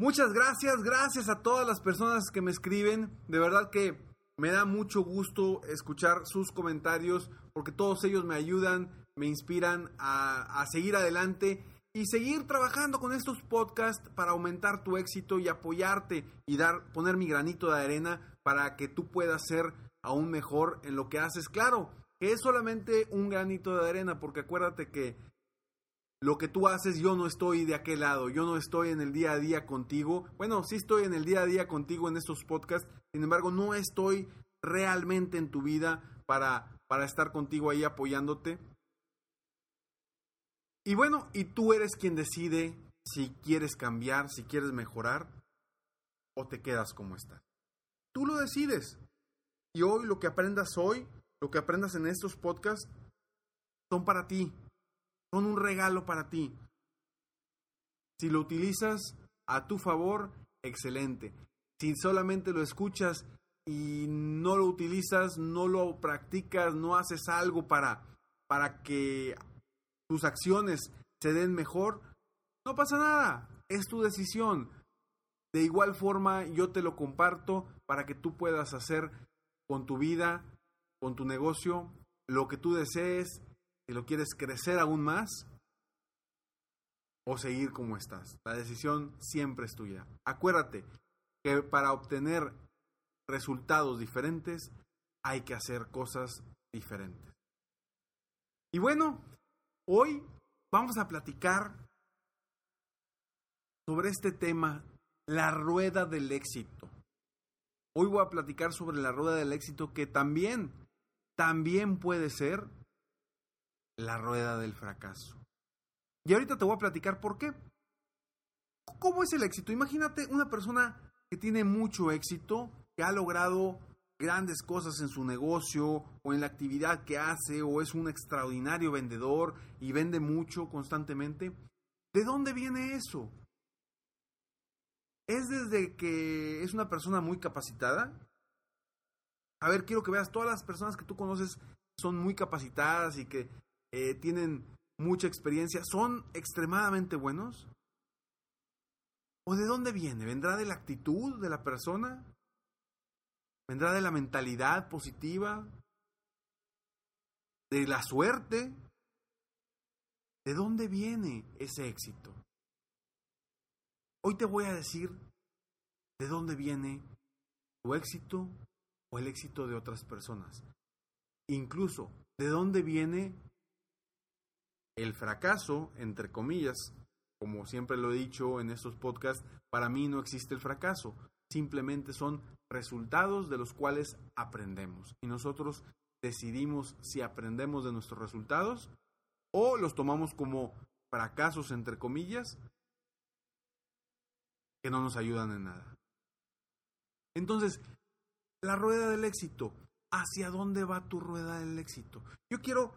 Muchas gracias, gracias a todas las personas que me escriben. De verdad que me da mucho gusto escuchar sus comentarios porque todos ellos me ayudan, me inspiran a, a seguir adelante y seguir trabajando con estos podcasts para aumentar tu éxito y apoyarte y dar, poner mi granito de arena para que tú puedas ser aún mejor en lo que haces. Claro, que es solamente un granito de arena porque acuérdate que lo que tú haces, yo no estoy de aquel lado, yo no estoy en el día a día contigo. Bueno, sí estoy en el día a día contigo en estos podcasts, sin embargo, no estoy realmente en tu vida para, para estar contigo ahí apoyándote. Y bueno, y tú eres quien decide si quieres cambiar, si quieres mejorar o te quedas como estás. Tú lo decides. Y hoy lo que aprendas hoy, lo que aprendas en estos podcasts, son para ti, son un regalo para ti. Si lo utilizas a tu favor, excelente. Si solamente lo escuchas y no lo utilizas, no lo practicas, no haces algo para, para que tus acciones se den mejor, no pasa nada. Es tu decisión. De igual forma, yo te lo comparto para que tú puedas hacer con tu vida, con tu negocio, lo que tú desees si lo quieres crecer aún más o seguir como estás. La decisión siempre es tuya. Acuérdate que para obtener resultados diferentes hay que hacer cosas diferentes. Y bueno, hoy vamos a platicar sobre este tema, la rueda del éxito. Hoy voy a platicar sobre la rueda del éxito que también, también puede ser la rueda del fracaso. Y ahorita te voy a platicar por qué. ¿Cómo es el éxito? Imagínate una persona que tiene mucho éxito, que ha logrado grandes cosas en su negocio o en la actividad que hace o es un extraordinario vendedor y vende mucho constantemente. ¿De dónde viene eso? ¿Es desde que es una persona muy capacitada? A ver, quiero que veas, todas las personas que tú conoces son muy capacitadas y que eh, tienen mucha experiencia, son extremadamente buenos? ¿O de dónde viene? ¿Vendrá de la actitud de la persona? ¿Vendrá de la mentalidad positiva? ¿De la suerte? ¿De dónde viene ese éxito? Hoy te voy a decir de dónde viene tu éxito o el éxito de otras personas. Incluso, de dónde viene el fracaso, entre comillas, como siempre lo he dicho en estos podcasts, para mí no existe el fracaso. Simplemente son resultados de los cuales aprendemos. Y nosotros decidimos si aprendemos de nuestros resultados o los tomamos como fracasos, entre comillas, que no nos ayudan en nada. Entonces, la rueda del éxito. ¿Hacia dónde va tu rueda del éxito? Yo quiero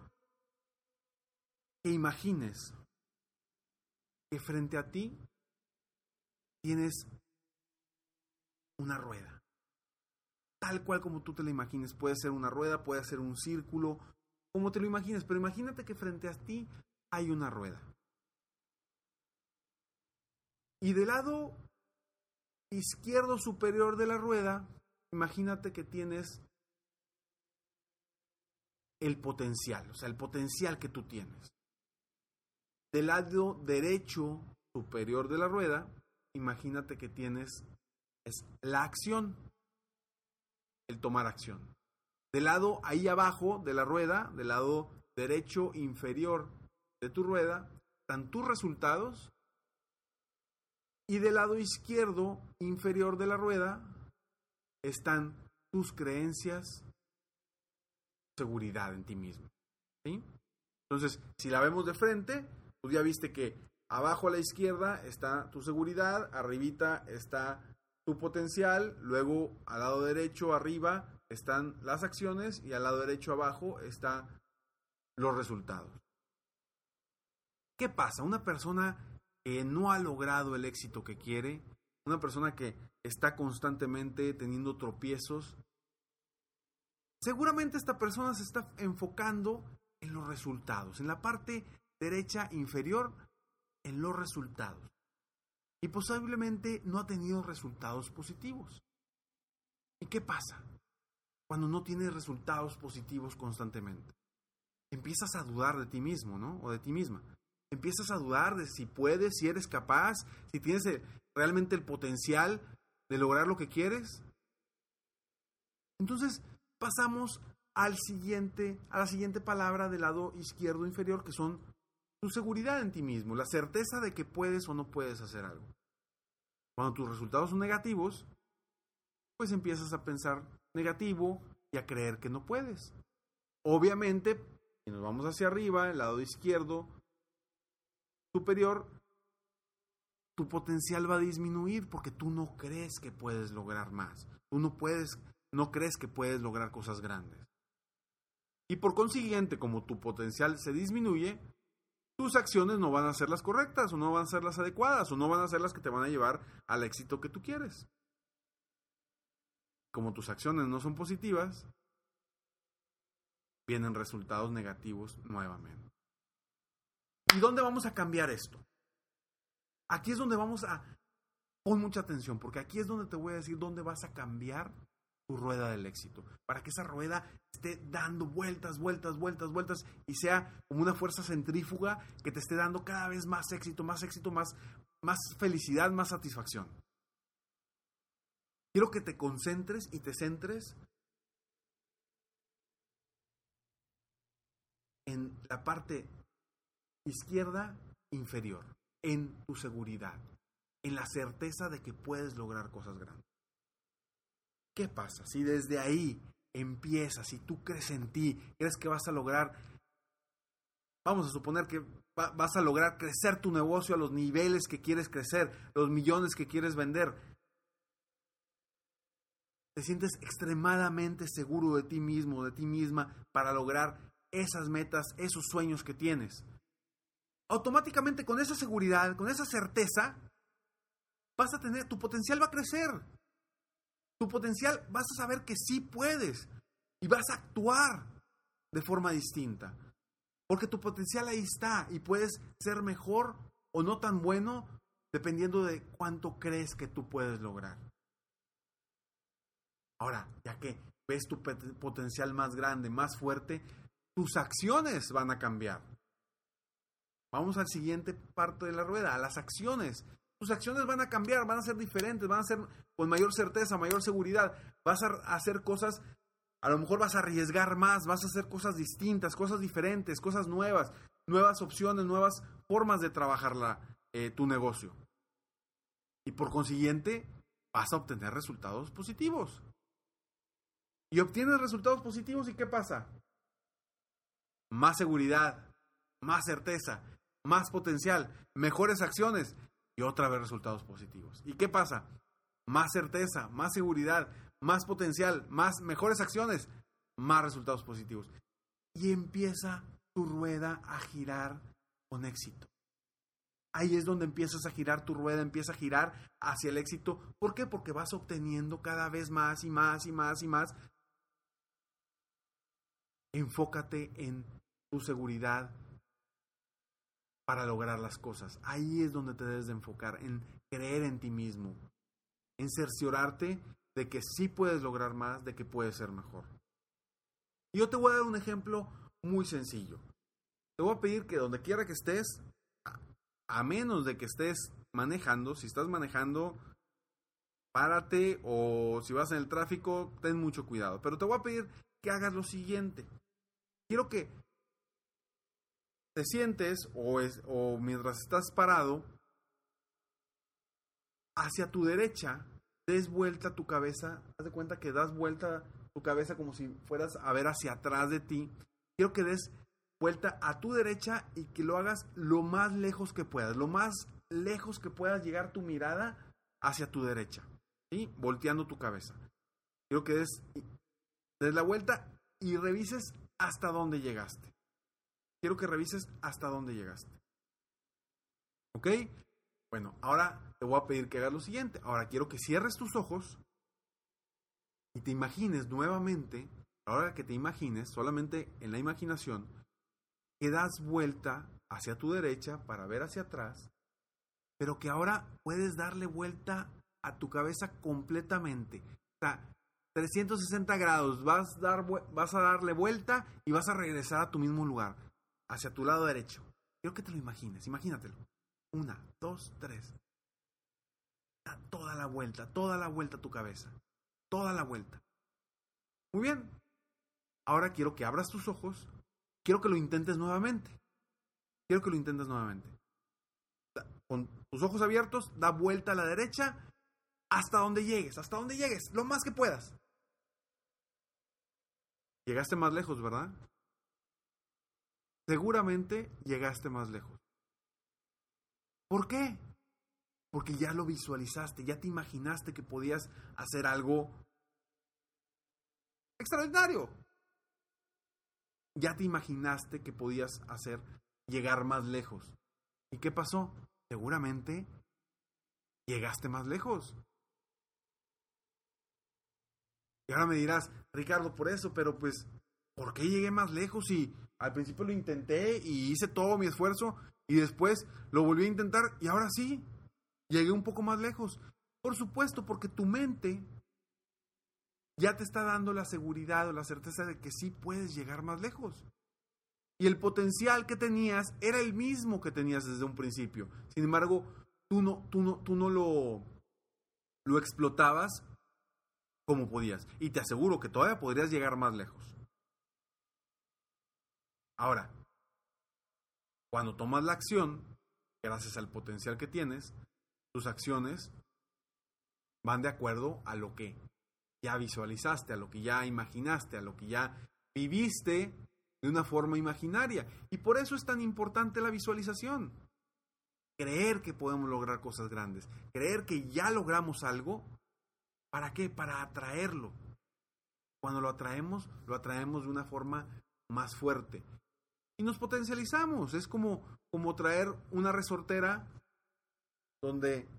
que imagines que frente a ti tienes una rueda. Tal cual como tú te la imagines. Puede ser una rueda, puede ser un círculo, como te lo imagines. Pero imagínate que frente a ti hay una rueda. Y del lado izquierdo superior de la rueda, imagínate que tienes el potencial, o sea, el potencial que tú tienes. Del lado derecho superior de la rueda, imagínate que tienes es la acción, el tomar acción. Del lado ahí abajo de la rueda, del lado derecho inferior de tu rueda, están tus resultados y del lado izquierdo inferior de la rueda están tus creencias, seguridad en ti mismo. Entonces, si la vemos de frente, pues ya viste que abajo a la izquierda está tu seguridad, arribita está tu potencial, luego al lado derecho arriba están las acciones y al lado derecho abajo están los resultados. ¿Qué pasa? Una persona que no ha logrado el éxito que quiere, una persona que está constantemente teniendo tropiezos, seguramente esta persona se está enfocando en los resultados, en la parte derecha inferior, en los resultados. Y posiblemente no ha tenido resultados positivos. ¿Y qué pasa cuando no tienes resultados positivos constantemente? Empiezas a dudar de ti mismo, ¿no? O de ti misma. Empiezas a dudar de si puedes, si eres capaz, si tienes realmente el potencial de lograr lo que quieres. Entonces pasamos al siguiente, a la siguiente palabra del lado izquierdo inferior, que son tu seguridad en ti mismo, la certeza de que puedes o no puedes hacer algo. Cuando tus resultados son negativos, pues empiezas a pensar negativo y a creer que no puedes. Obviamente, si nos vamos hacia arriba, el lado izquierdo superior, tu potencial va a disminuir porque tú no crees que puedes lograr más. Tú no puedes, no crees que puedes lograr cosas grandes. Y por consiguiente, como tu potencial se disminuye, tus acciones no van a ser las correctas o no van a ser las adecuadas o no van a ser las que te van a llevar al éxito que tú quieres. Como tus acciones no son positivas, vienen resultados negativos nuevamente. ¿Y dónde vamos a cambiar esto? Aquí es donde vamos a... Pon mucha atención, porque aquí es donde te voy a decir dónde vas a cambiar rueda del éxito. Para que esa rueda esté dando vueltas, vueltas, vueltas, vueltas y sea como una fuerza centrífuga que te esté dando cada vez más éxito, más éxito, más, más felicidad, más satisfacción. Quiero que te concentres y te centres en la parte izquierda inferior, en tu seguridad, en la certeza de que puedes lograr cosas grandes. ¿Qué pasa si desde ahí empiezas, si tú crees en ti, crees que vas a lograr, vamos a suponer que vas a lograr crecer tu negocio a los niveles que quieres crecer, los millones que quieres vender? Te sientes extremadamente seguro de ti mismo, de ti misma, para lograr esas metas, esos sueños que tienes automáticamente con esa seguridad, con esa certeza, vas a tener, tu potencial va a crecer. Tu potencial vas a saber que sí puedes y vas a actuar de forma distinta. Porque tu potencial ahí está y puedes ser mejor o no tan bueno dependiendo de cuánto crees que tú puedes lograr. Ahora, ya que ves tu potencial más grande, más fuerte, tus acciones van a cambiar. Vamos al siguiente parte de la rueda, a las acciones. Tus acciones van a cambiar, van a ser diferentes, van a ser con mayor certeza, mayor seguridad. Vas a hacer cosas, a lo mejor vas a arriesgar más, vas a hacer cosas distintas, cosas diferentes, cosas nuevas, nuevas opciones, nuevas formas de trabajar la, eh, tu negocio. Y por consiguiente, vas a obtener resultados positivos. Y obtienes resultados positivos y ¿qué pasa? Más seguridad, más certeza, más potencial, mejores acciones y otra vez resultados positivos. ¿Y qué pasa? Más certeza, más seguridad, más potencial, más mejores acciones, más resultados positivos. Y empieza tu rueda a girar con éxito. Ahí es donde empiezas a girar tu rueda, empieza a girar hacia el éxito. ¿Por qué? Porque vas obteniendo cada vez más y más y más y más. Enfócate en tu seguridad, para lograr las cosas. Ahí es donde te debes de enfocar, en creer en ti mismo, en cerciorarte de que sí puedes lograr más, de que puedes ser mejor. Yo te voy a dar un ejemplo muy sencillo. Te voy a pedir que donde quiera que estés, a menos de que estés manejando, si estás manejando, párate o si vas en el tráfico, ten mucho cuidado. Pero te voy a pedir que hagas lo siguiente. Quiero que te sientes o, es, o mientras estás parado, hacia tu derecha, des vuelta tu cabeza, haz de cuenta que das vuelta tu cabeza como si fueras a ver hacia atrás de ti. Quiero que des vuelta a tu derecha y que lo hagas lo más lejos que puedas, lo más lejos que puedas llegar tu mirada hacia tu derecha. ¿sí? Volteando tu cabeza. Quiero que des, des la vuelta y revises hasta dónde llegaste. Quiero que revises hasta dónde llegaste. ¿Ok? Bueno, ahora te voy a pedir que hagas lo siguiente. Ahora quiero que cierres tus ojos y te imagines nuevamente, ahora que te imagines, solamente en la imaginación, que das vuelta hacia tu derecha para ver hacia atrás, pero que ahora puedes darle vuelta a tu cabeza completamente. O sea, 360 grados, vas, vas a darle vuelta y vas a regresar a tu mismo lugar, hacia tu lado derecho. Quiero que te lo imagines, imagínatelo. Una, dos, tres. Da toda la vuelta, toda la vuelta a tu cabeza. Toda la vuelta. Muy bien. Ahora quiero que abras tus ojos. Quiero que lo intentes nuevamente. Quiero que lo intentes nuevamente. Con tus ojos abiertos, da vuelta a la derecha hasta donde llegues, hasta donde llegues, lo más que puedas. Llegaste más lejos, ¿verdad? Seguramente llegaste más lejos. ¿Por qué? Porque ya lo visualizaste, ya te imaginaste que podías hacer algo extraordinario. Ya te imaginaste que podías hacer llegar más lejos. ¿Y qué pasó? Seguramente llegaste más lejos. Y ahora me dirás, Ricardo, por eso, pero pues, ¿por qué llegué más lejos? Y al principio lo intenté y hice todo mi esfuerzo y después lo volví a intentar y ahora sí, llegué un poco más lejos. Por supuesto, porque tu mente ya te está dando la seguridad o la certeza de que sí puedes llegar más lejos. Y el potencial que tenías era el mismo que tenías desde un principio. Sin embargo, tú no, tú no, tú no lo, lo explotabas como podías. Y te aseguro que todavía podrías llegar más lejos. Ahora, cuando tomas la acción, gracias al potencial que tienes, tus acciones van de acuerdo a lo que ya visualizaste, a lo que ya imaginaste, a lo que ya viviste de una forma imaginaria. Y por eso es tan importante la visualización. Creer que podemos lograr cosas grandes, creer que ya logramos algo ¿Para qué? Para atraerlo. Cuando lo atraemos, lo atraemos de una forma más fuerte. Nos potencializamos. Es como, como traer una resortera donde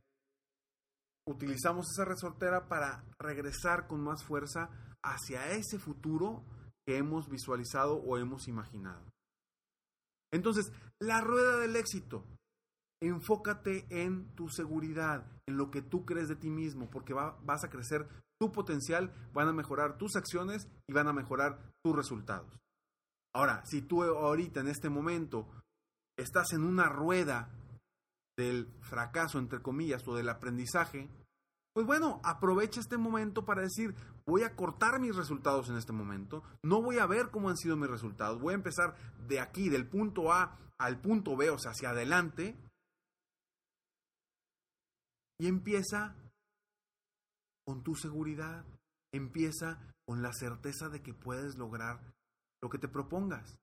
utilizamos esa resortera para regresar con más fuerza hacia ese futuro que hemos visualizado o hemos imaginado. Entonces, la rueda del éxito enfócate en tu seguridad, en lo que tú crees de ti mismo, porque vas a crecer tu potencial, van a mejorar tus acciones y van a mejorar tus resultados. Ahora, si tú ahorita en este momento estás en una rueda del fracaso, entre comillas, o del aprendizaje, pues bueno, aprovecha este momento para decir, voy a cortar mis resultados en este momento, no voy a ver cómo han sido mis resultados, voy a empezar de aquí, del punto A al punto B, o sea, hacia adelante, y empieza con tu seguridad, empieza con la certeza de que puedes lograr lo que te propongas.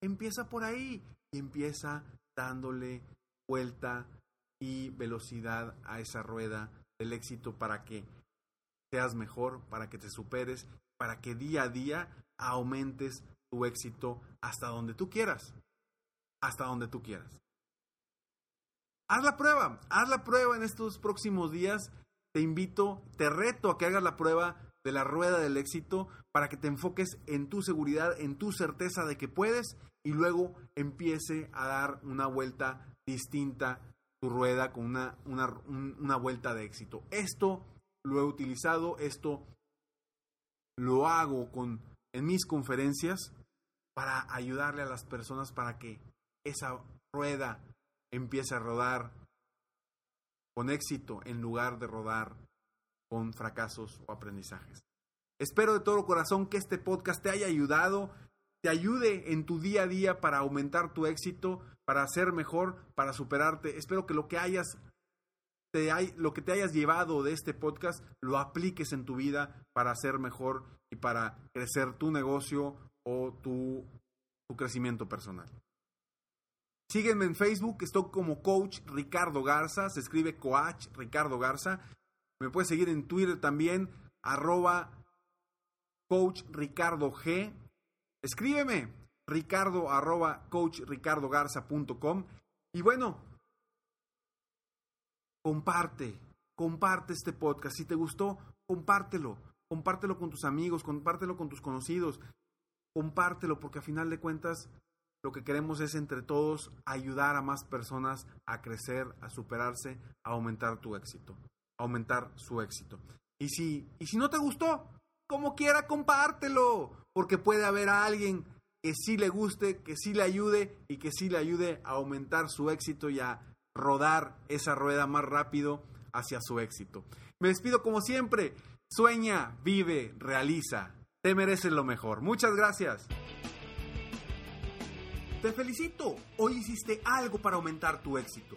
Empieza por ahí y empieza dándole vuelta y velocidad a esa rueda del éxito para que seas mejor, para que te superes, para que día a día aumentes tu éxito hasta donde tú quieras, hasta donde tú quieras. Haz la prueba, haz la prueba en estos próximos días. Te invito, te reto a que hagas la prueba de la rueda del éxito para que te enfoques en tu seguridad, en tu certeza de que puedes y luego empiece a dar una vuelta distinta tu rueda con una, una, una vuelta de éxito. Esto lo he utilizado, esto lo hago con, en mis conferencias para ayudarle a las personas para que esa rueda empiece a rodar con éxito en lugar de rodar con fracasos o aprendizajes. Espero de todo corazón que este podcast te haya ayudado, te ayude en tu día a día para aumentar tu éxito, para ser mejor, para superarte. Espero que lo que hayas te hay, lo que te hayas llevado de este podcast lo apliques en tu vida para ser mejor y para crecer tu negocio o tu, tu crecimiento personal. Sígueme en Facebook, estoy como coach Ricardo Garza, se escribe coach Ricardo Garza. Me puedes seguir en Twitter también, arroba coach Ricardo G. Escríbeme, ricardo arroba coachricardogarza.com. Y bueno, comparte, comparte este podcast. Si te gustó, compártelo. Compártelo con tus amigos, compártelo con tus conocidos. Compártelo porque a final de cuentas lo que queremos es entre todos ayudar a más personas a crecer, a superarse, a aumentar tu éxito, aumentar su éxito. Y si, y si no te gustó, como quiera, compártelo, porque puede haber a alguien que sí le guste, que sí le ayude y que sí le ayude a aumentar su éxito y a rodar esa rueda más rápido hacia su éxito. Me despido como siempre. Sueña, vive, realiza. Te mereces lo mejor. Muchas gracias. Te felicito, hoy hiciste algo para aumentar tu éxito.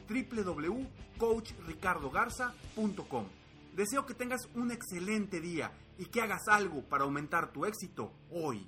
www.coachricardogarza.com. Deseo que tengas un excelente día y que hagas algo para aumentar tu éxito hoy.